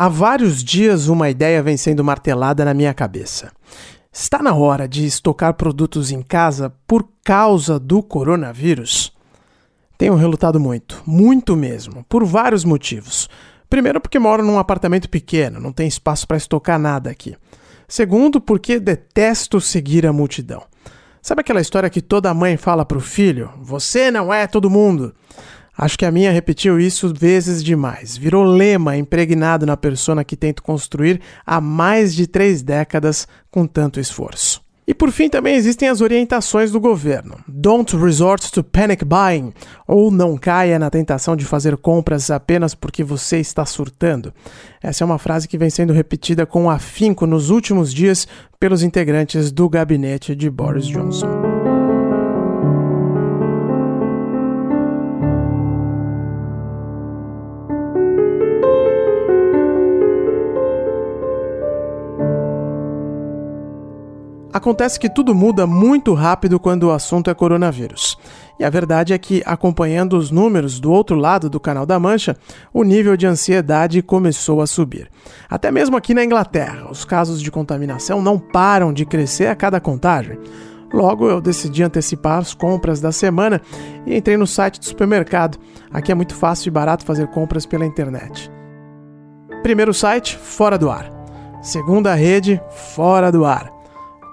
Há vários dias uma ideia vem sendo martelada na minha cabeça. Está na hora de estocar produtos em casa por causa do coronavírus? Tenho relutado muito, muito mesmo, por vários motivos. Primeiro, porque moro num apartamento pequeno, não tem espaço para estocar nada aqui. Segundo, porque detesto seguir a multidão. Sabe aquela história que toda mãe fala para o filho? Você não é todo mundo. Acho que a minha repetiu isso vezes demais. Virou lema impregnado na persona que tento construir há mais de três décadas com tanto esforço. E por fim também existem as orientações do governo. Don't resort to panic buying, ou não caia na tentação de fazer compras apenas porque você está surtando. Essa é uma frase que vem sendo repetida com afinco nos últimos dias pelos integrantes do gabinete de Boris Johnson. Acontece que tudo muda muito rápido quando o assunto é coronavírus. E a verdade é que, acompanhando os números do outro lado do Canal da Mancha, o nível de ansiedade começou a subir. Até mesmo aqui na Inglaterra, os casos de contaminação não param de crescer a cada contagem. Logo, eu decidi antecipar as compras da semana e entrei no site do supermercado. Aqui é muito fácil e barato fazer compras pela internet. Primeiro site, fora do ar. Segunda rede, fora do ar.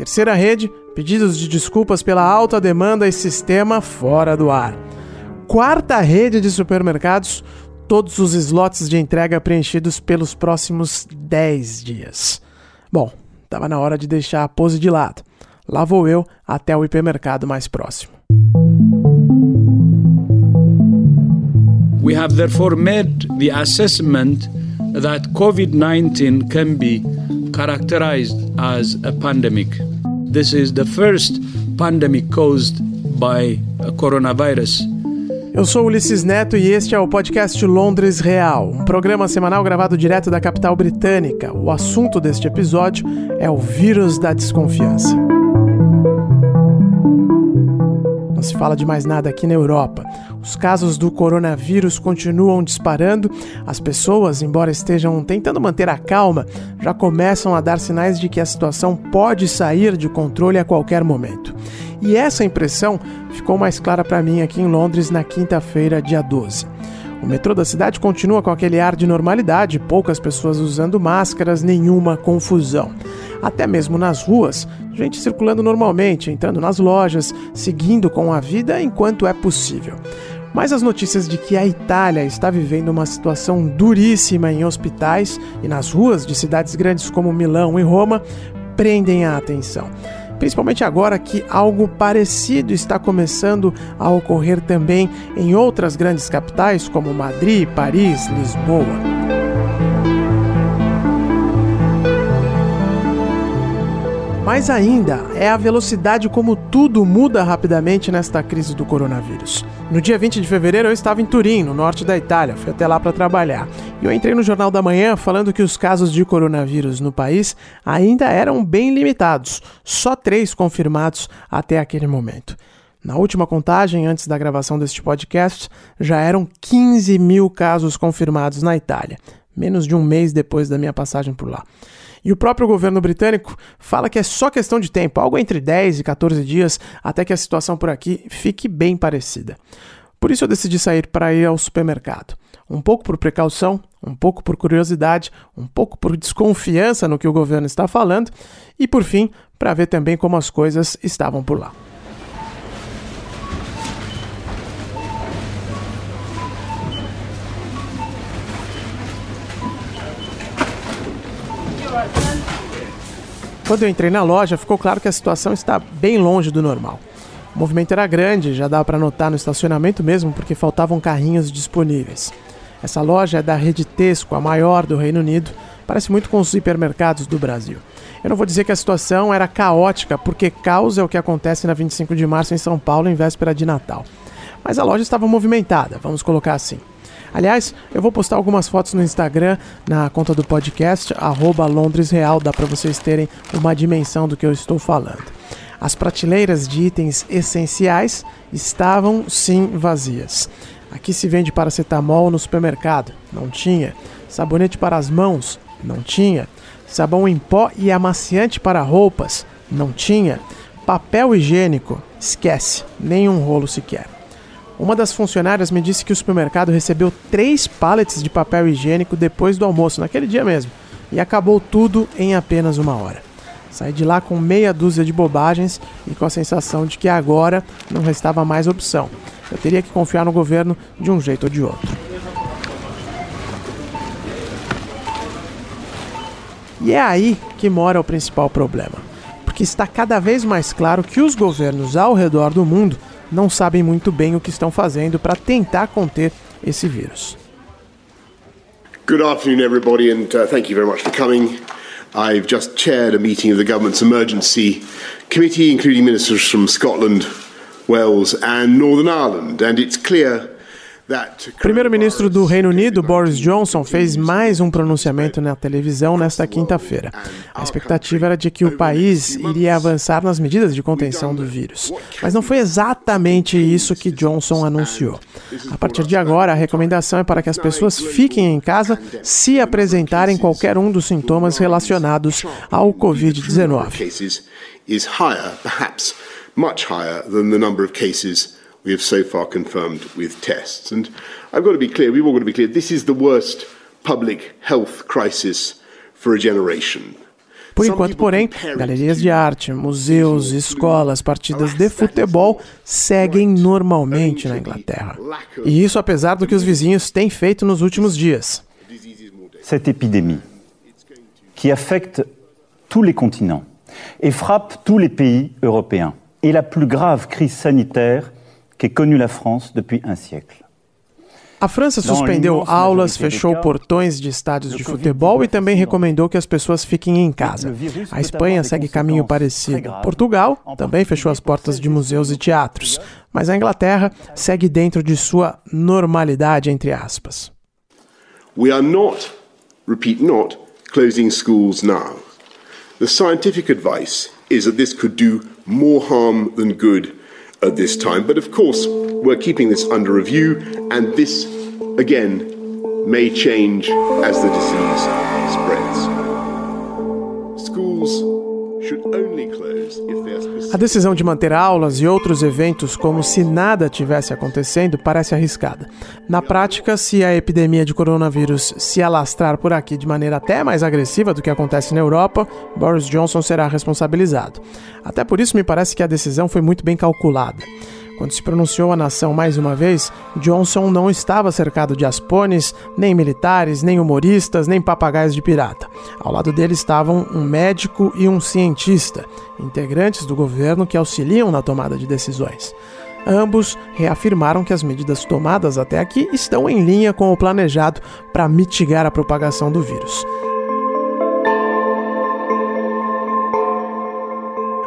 Terceira rede, pedidos de desculpas pela alta demanda e sistema fora do ar. Quarta rede de supermercados, todos os slots de entrega preenchidos pelos próximos 10 dias. Bom, estava na hora de deixar a pose de lado. Lá vou eu até o hipermercado mais próximo. We have therefore made the assessment that COVID-19 can be characterized as a pandemic. This is the first pandemic caused by coronavirus. Eu sou Ulisses Neto e este é o podcast Londres Real, um programa semanal gravado direto da capital britânica. O assunto deste episódio é o vírus da desconfiança. Não se fala de mais nada aqui na Europa. Os casos do coronavírus continuam disparando. As pessoas, embora estejam tentando manter a calma, já começam a dar sinais de que a situação pode sair de controle a qualquer momento. E essa impressão ficou mais clara para mim aqui em Londres na quinta-feira, dia 12. O metrô da cidade continua com aquele ar de normalidade, poucas pessoas usando máscaras, nenhuma confusão. Até mesmo nas ruas, gente circulando normalmente, entrando nas lojas, seguindo com a vida enquanto é possível. Mas as notícias de que a Itália está vivendo uma situação duríssima em hospitais e nas ruas de cidades grandes como Milão e Roma prendem a atenção principalmente agora que algo parecido está começando a ocorrer também em outras grandes capitais como Madrid, Paris, Lisboa. Mais ainda é a velocidade como tudo muda rapidamente nesta crise do coronavírus. No dia 20 de fevereiro eu estava em Turim, no norte da Itália, fui até lá para trabalhar. E eu entrei no Jornal da Manhã falando que os casos de coronavírus no país ainda eram bem limitados, só três confirmados até aquele momento. Na última contagem, antes da gravação deste podcast, já eram 15 mil casos confirmados na Itália, menos de um mês depois da minha passagem por lá. E o próprio governo britânico fala que é só questão de tempo, algo entre 10 e 14 dias, até que a situação por aqui fique bem parecida. Por isso eu decidi sair para ir ao supermercado. Um pouco por precaução, um pouco por curiosidade, um pouco por desconfiança no que o governo está falando e, por fim, para ver também como as coisas estavam por lá. Quando eu entrei na loja, ficou claro que a situação está bem longe do normal. O movimento era grande, já dava para notar no estacionamento mesmo, porque faltavam carrinhos disponíveis. Essa loja é da rede Tesco, a maior do Reino Unido, parece muito com os hipermercados do Brasil. Eu não vou dizer que a situação era caótica, porque caos é o que acontece na 25 de março em São Paulo em véspera de Natal. Mas a loja estava movimentada, vamos colocar assim. Aliás, eu vou postar algumas fotos no Instagram, na conta do podcast, LondresReal, dá para vocês terem uma dimensão do que eu estou falando. As prateleiras de itens essenciais estavam sim vazias. Aqui se vende paracetamol no supermercado, não tinha. Sabonete para as mãos, não tinha. Sabão em pó e amaciante para roupas, não tinha. Papel higiênico, esquece, nenhum rolo sequer. Uma das funcionárias me disse que o supermercado recebeu três pallets de papel higiênico depois do almoço, naquele dia mesmo, e acabou tudo em apenas uma hora. Saí de lá com meia dúzia de bobagens e com a sensação de que agora não restava mais opção. Eu teria que confiar no governo de um jeito ou de outro. E é aí que mora o principal problema. Porque está cada vez mais claro que os governos ao redor do mundo não sabem muito bem o que estão fazendo para tentar conter esse vírus. Good afternoon, everybody, and uh, thank you very much for coming. I've just chaired a meeting of the government's emergency committee, including ministers from Scotland, Wales, and Northern Ireland, and it's clear primeiro-ministro do Reino Unido, Boris Johnson, fez mais um pronunciamento na televisão nesta quinta-feira. A expectativa era de que o país iria avançar nas medidas de contenção do vírus. Mas não foi exatamente isso que Johnson anunciou. A partir de agora, a recomendação é para que as pessoas fiquem em casa se apresentarem qualquer um dos sintomas relacionados ao Covid-19. We have so far confirmed with tests. And I've got to be clear, we've all got to be clear, this is the worst public health crisis for a generation. Por enquanto, porém, galerias de arte, museus, escolas, partidas de futebol seguem normalmente na Inglaterra. E isso apesar do que os vizinhos têm feito nos últimos dias. Cette épidémie, qui affecte tous les continents et frappe tous les pays européens, est la plus grave crise sanitaire qu'ait connu la France depuis un siècle. A França suspendeu aulas, fechou portões de estádios de futebol e também recomendou que as pessoas fiquem em casa. A Espanha segue caminho parecido. Portugal também fechou as portas de museus e teatros. Mas a Inglaterra segue dentro de sua normalidade, entre aspas. We are not, repeat not, closing schools now. The scientific advice is that this could do more harm than good at this time. But of course, we're keeping this under review, and this, again, may change as the disease spreads. Schools A decisão de manter aulas e outros eventos como se nada tivesse acontecendo parece arriscada. Na prática, se a epidemia de coronavírus se alastrar por aqui de maneira até mais agressiva do que acontece na Europa, Boris Johnson será responsabilizado. Até por isso, me parece que a decisão foi muito bem calculada. Quando se pronunciou a nação mais uma vez, Johnson não estava cercado de aspones, nem militares, nem humoristas, nem papagaios de pirata. Ao lado dele estavam um médico e um cientista, integrantes do governo que auxiliam na tomada de decisões. Ambos reafirmaram que as medidas tomadas até aqui estão em linha com o planejado para mitigar a propagação do vírus.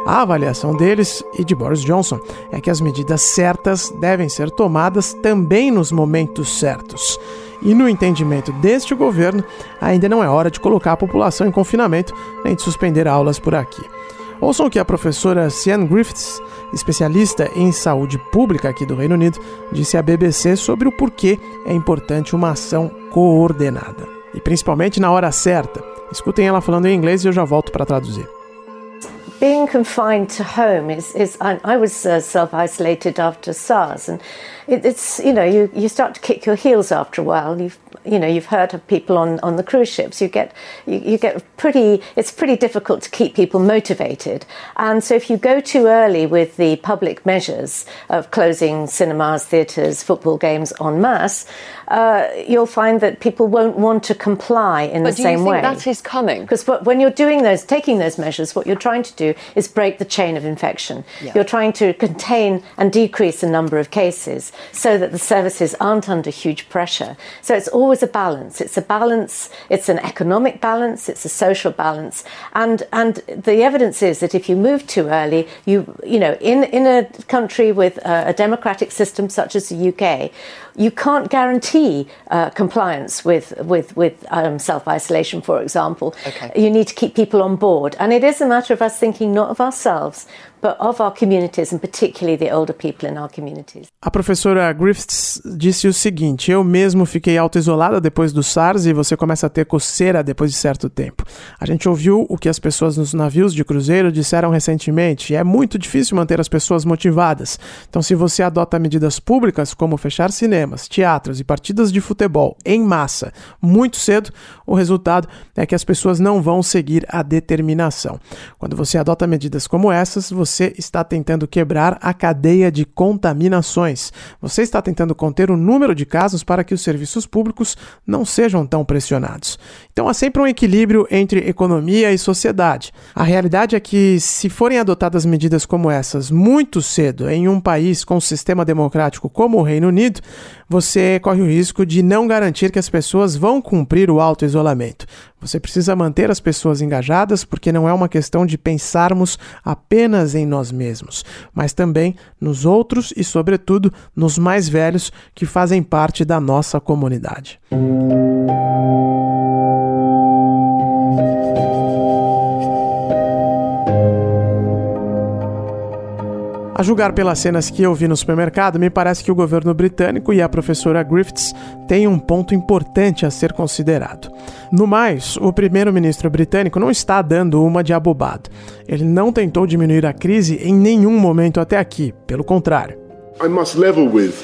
A avaliação deles e de Boris Johnson é que as medidas certas devem ser tomadas também nos momentos certos. E no entendimento deste governo, ainda não é hora de colocar a população em confinamento nem de suspender aulas por aqui. Ouçam o que a professora Sian Griffiths, especialista em saúde pública aqui do Reino Unido, disse à BBC sobre o porquê é importante uma ação coordenada. E principalmente na hora certa. Escutem ela falando em inglês e eu já volto para traduzir. Being confined to home is, is I, I was uh, self isolated after SARS, and it, it's you know you, you start to kick your heels after a while. You've you know you've heard of people on, on the cruise ships. You get you, you get pretty. It's pretty difficult to keep people motivated, and so if you go too early with the public measures of closing cinemas, theatres, football games en masse, uh, you'll find that people won't want to comply in but the same way. that is coming? Because when you're doing those, taking those measures, what you're trying to do is break the chain of infection. Yeah. You're trying to contain and decrease the number of cases. So that the services aren't under huge pressure. So it's always a balance. It's a balance, it's an economic balance, it's a social balance. And, and the evidence is that if you move too early, you, you know, in, in a country with a, a democratic system such as the UK, you can't guarantee uh, compliance with with with um, self isolation, for example. Okay. You need to keep people on board, and it is a matter of us thinking not of ourselves, A professora Griffiths disse o seguinte: Eu mesmo fiquei auto-isolada depois do SARS e você começa a ter coceira depois de certo tempo. A gente ouviu o que as pessoas nos navios de cruzeiro disseram recentemente. É muito difícil manter as pessoas motivadas. Então, se você adota medidas públicas como fechar cinemas, teatros e partidas de futebol em massa muito cedo, o resultado é que as pessoas não vão seguir a determinação. Quando você adota medidas como essas, você está tentando quebrar a cadeia de contaminações. Você está tentando conter o número de casos para que os serviços públicos não sejam tão pressionados. Então há sempre um equilíbrio entre economia e sociedade. A realidade é que, se forem adotadas medidas como essas muito cedo em um país com um sistema democrático como o Reino Unido, você corre o risco de não garantir que as pessoas vão cumprir o auto-isolamento. Você precisa manter as pessoas engajadas porque não é uma questão de pensarmos apenas em nós mesmos, mas também nos outros e, sobretudo, nos mais velhos que fazem parte da nossa comunidade. Julgar pelas cenas que eu vi no supermercado, me parece que o governo britânico e a professora Griffiths têm um ponto importante a ser considerado. No mais, o primeiro-ministro britânico não está dando uma de abobado. Ele não tentou diminuir a crise em nenhum momento até aqui, pelo contrário. I must level with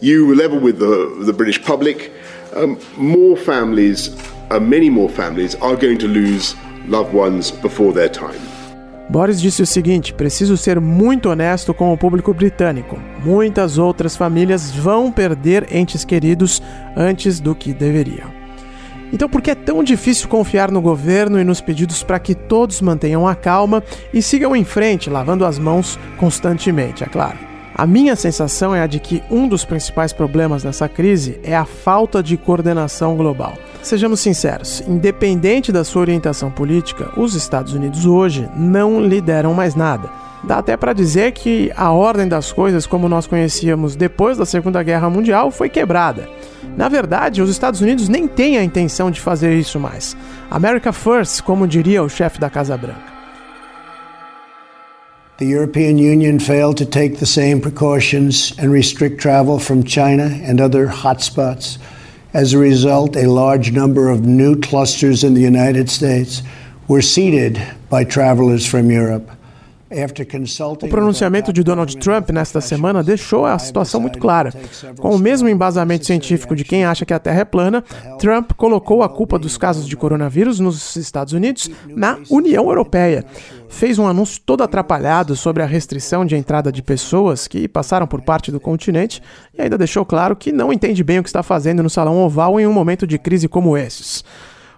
you, level with the, the British public. Um, more families, uh, many more families, are going to lose loved ones before their time. Boris disse o seguinte: preciso ser muito honesto com o público britânico. Muitas outras famílias vão perder entes queridos antes do que deveriam. Então, por que é tão difícil confiar no governo e nos pedidos para que todos mantenham a calma e sigam em frente, lavando as mãos constantemente, é claro? A minha sensação é a de que um dos principais problemas nessa crise é a falta de coordenação global. Sejamos sinceros, independente da sua orientação política, os Estados Unidos hoje não lideram mais nada. Dá até para dizer que a ordem das coisas, como nós conhecíamos depois da Segunda Guerra Mundial, foi quebrada. Na verdade, os Estados Unidos nem têm a intenção de fazer isso mais. America First, como diria o chefe da Casa Branca. The European Union failed to take the same precautions and restrict travel from China and other hotspots. As a result, a large number of new clusters in the United States were seeded by travelers from Europe. O pronunciamento de Donald Trump nesta semana deixou a situação muito clara. Com o mesmo embasamento científico de quem acha que a Terra é plana, Trump colocou a culpa dos casos de coronavírus nos Estados Unidos na União Europeia. Fez um anúncio todo atrapalhado sobre a restrição de entrada de pessoas que passaram por parte do continente e ainda deixou claro que não entende bem o que está fazendo no Salão Oval em um momento de crise como esses.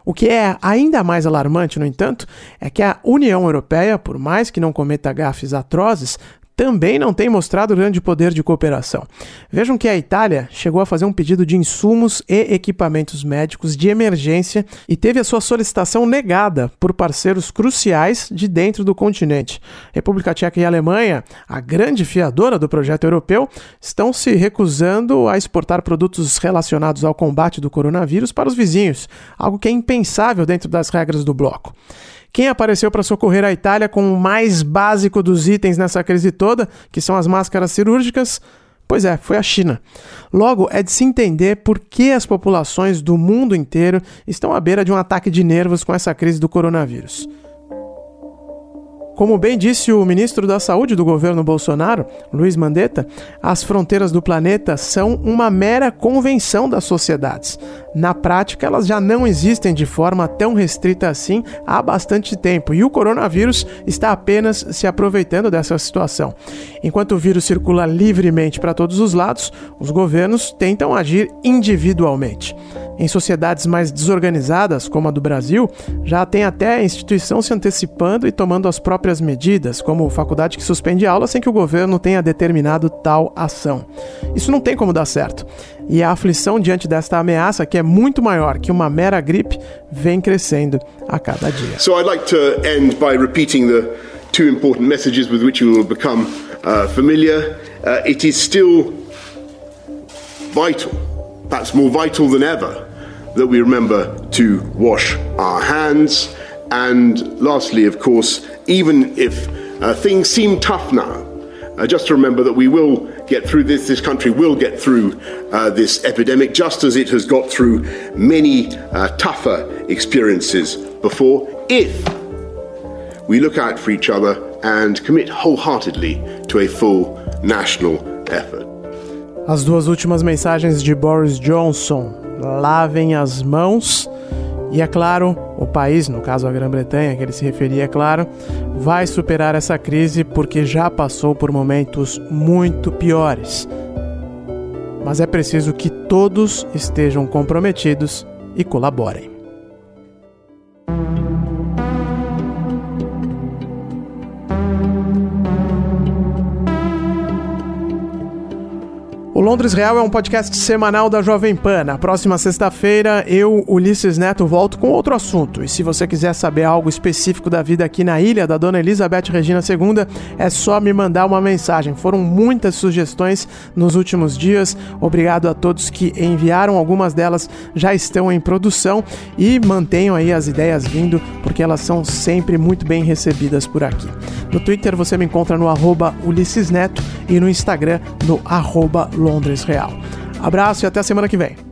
O que é ainda mais alarmante, no entanto, é que a União Europeia, por mais que não cometa gafes atrozes, também não tem mostrado grande poder de cooperação. Vejam que a Itália chegou a fazer um pedido de insumos e equipamentos médicos de emergência e teve a sua solicitação negada por parceiros cruciais de dentro do continente. República Tcheca e Alemanha, a grande fiadora do projeto europeu, estão se recusando a exportar produtos relacionados ao combate do coronavírus para os vizinhos, algo que é impensável dentro das regras do bloco. Quem apareceu para socorrer a Itália com o mais básico dos itens nessa crise toda, que são as máscaras cirúrgicas? Pois é, foi a China. Logo, é de se entender por que as populações do mundo inteiro estão à beira de um ataque de nervos com essa crise do coronavírus. Como bem disse o ministro da Saúde do governo Bolsonaro, Luiz Mandetta, as fronteiras do planeta são uma mera convenção das sociedades. Na prática, elas já não existem de forma tão restrita assim há bastante tempo e o coronavírus está apenas se aproveitando dessa situação. Enquanto o vírus circula livremente para todos os lados, os governos tentam agir individualmente. Em sociedades mais desorganizadas, como a do Brasil, já tem até a instituição se antecipando e tomando as próprias medidas, como faculdade que suspende aula sem que o governo tenha determinado tal ação. Isso não tem como dar certo. E a aflição diante desta ameaça, que é muito maior que uma mera gripe, vem crescendo a cada dia. So I'd like to end by repeating the two important messages with which you will become uh, familiar. Uh, it is still vital perhaps more vital than ever, that we remember to wash our hands. And lastly, of course, even if uh, things seem tough now, uh, just to remember that we will get through this, this country will get through uh, this epidemic, just as it has got through many uh, tougher experiences before, if we look out for each other and commit wholeheartedly to a full national effort. As duas últimas mensagens de Boris Johnson: lavem as mãos. E é claro, o país, no caso a Grã-Bretanha, que ele se referia, é claro, vai superar essa crise porque já passou por momentos muito piores. Mas é preciso que todos estejam comprometidos e colaborem. Londres Real é um podcast semanal da Jovem Pan. Na próxima sexta-feira, eu, Ulisses Neto, volto com outro assunto. E se você quiser saber algo específico da vida aqui na ilha da Dona Elizabeth Regina II, é só me mandar uma mensagem. Foram muitas sugestões nos últimos dias. Obrigado a todos que enviaram. Algumas delas já estão em produção e mantenham aí as ideias vindo, porque elas são sempre muito bem recebidas por aqui. No Twitter você me encontra no arroba Ulisses Neto e no Instagram no arroba Londres Real. Abraço e até a semana que vem.